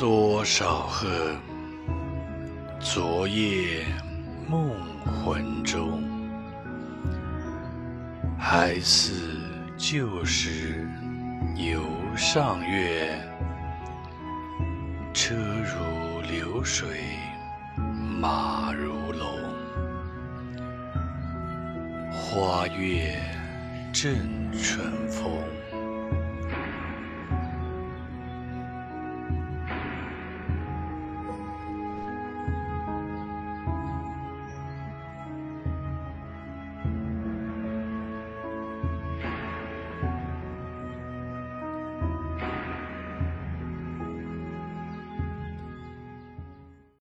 多少恨昨夜梦魂中还似旧时游上月车如流水马如龙。花月正春风。